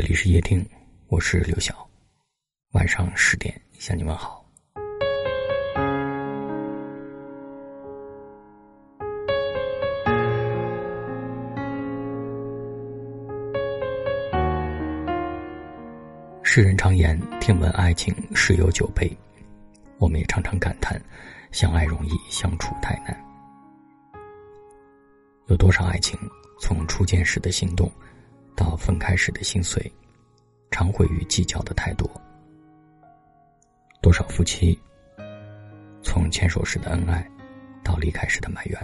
这里是夜听，我是刘晓。晚上十点向你们好。世人常言，听闻爱情十有九悲。我们也常常感叹，相爱容易相处太难。有多少爱情从初见时的心动，到分开时的心碎，常毁于计较的太多。多少夫妻从牵手时的恩爱，到离开时的埋怨，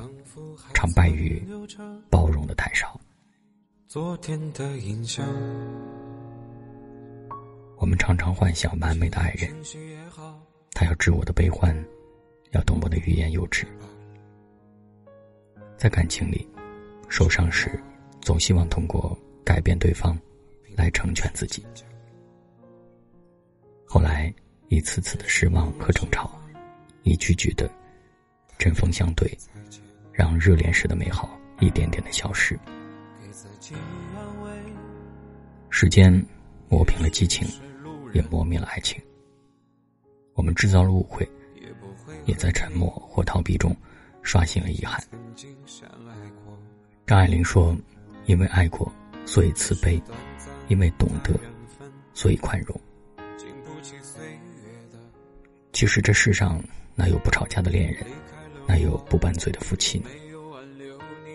常败于包容的太少。昨天的印象。我们常常幻想完美的爱人。他要知我的悲欢，要懂我的欲言又止。在感情里，受伤时，总希望通过改变对方，来成全自己。后来，一次次的失望和争吵，一句句的针锋相对，让热恋时的美好一点点的消失。时间磨平了激情，也磨灭了爱情。我们制造了误会，也在沉默或逃避中刷新了遗憾。张爱玲说：“因为爱过，所以慈悲；因为懂得，所以宽容。”其实这世上哪有不吵架的恋人，哪有不拌嘴的夫妻呢？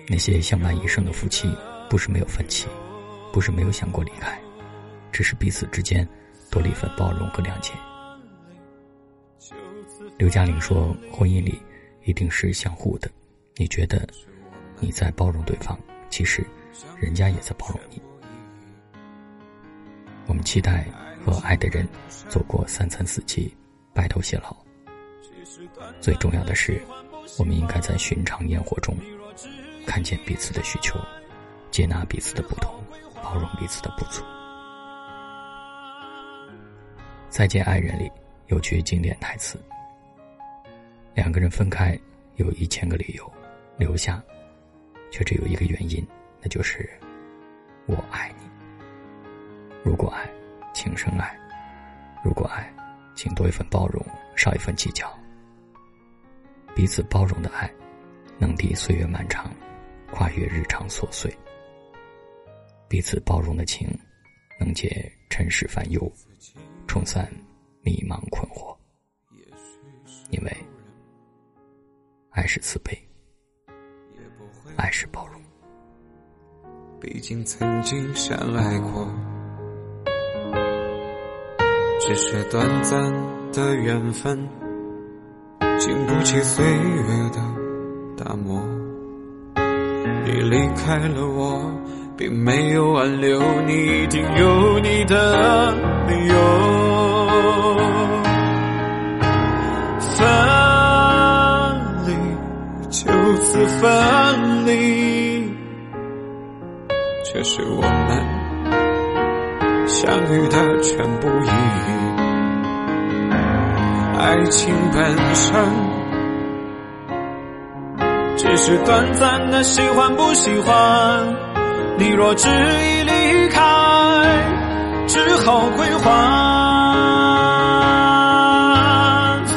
那些相伴一生的夫妻，不是没有分歧，不是没有想过离开，只是彼此之间多了一份包容和谅解。刘嘉玲说：“婚姻里一定是相互的。你觉得你在包容对方，其实人家也在包容你。我们期待和爱的人走过三餐四季，白头偕老。最重要的是，我们应该在寻常烟火中看见彼此的需求，接纳彼此的不同，包容彼此的不足。”《再见爱人》里有句经典台词。两个人分开，有一千个理由；留下，却只有一个原因，那就是我爱你。如果爱，请深爱；如果爱，请多一份包容，少一份计较。彼此包容的爱，能抵岁月漫长，跨越日常琐碎；彼此包容的情，能解尘世烦忧，冲散迷茫困惑。因为。爱是慈悲，爱是包容。毕竟曾经相爱过，只是短暂的缘分，经不起岁月的打磨。你离开了我，并没有挽留，你一定有你的理由。分离，就此分离却是我们相遇的全部意义。爱情本身只是短暂的喜欢不喜欢，你若执意离开，只好归还。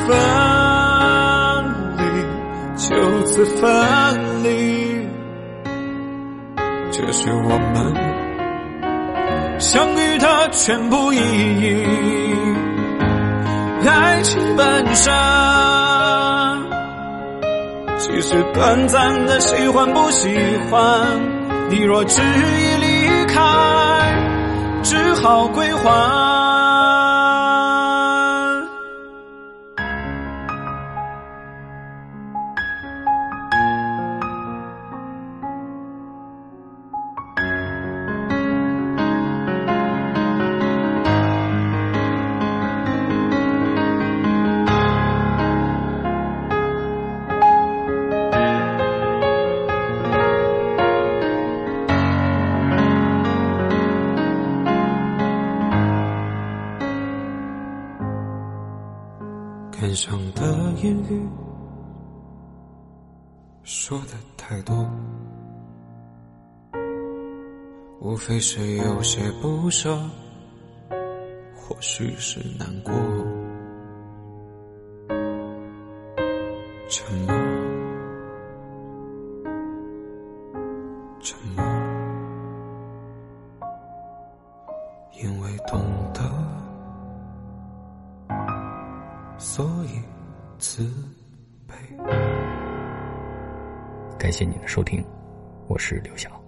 分离，就此分离。这是我们相遇的全部意义。爱情本身其实短暂的喜欢不喜欢，你若执意离开，只好归还。天上的言语说的太多，无非是有些不舍，或许是难过。沉默，所以慈悲。感谢您的收听，我是刘晓。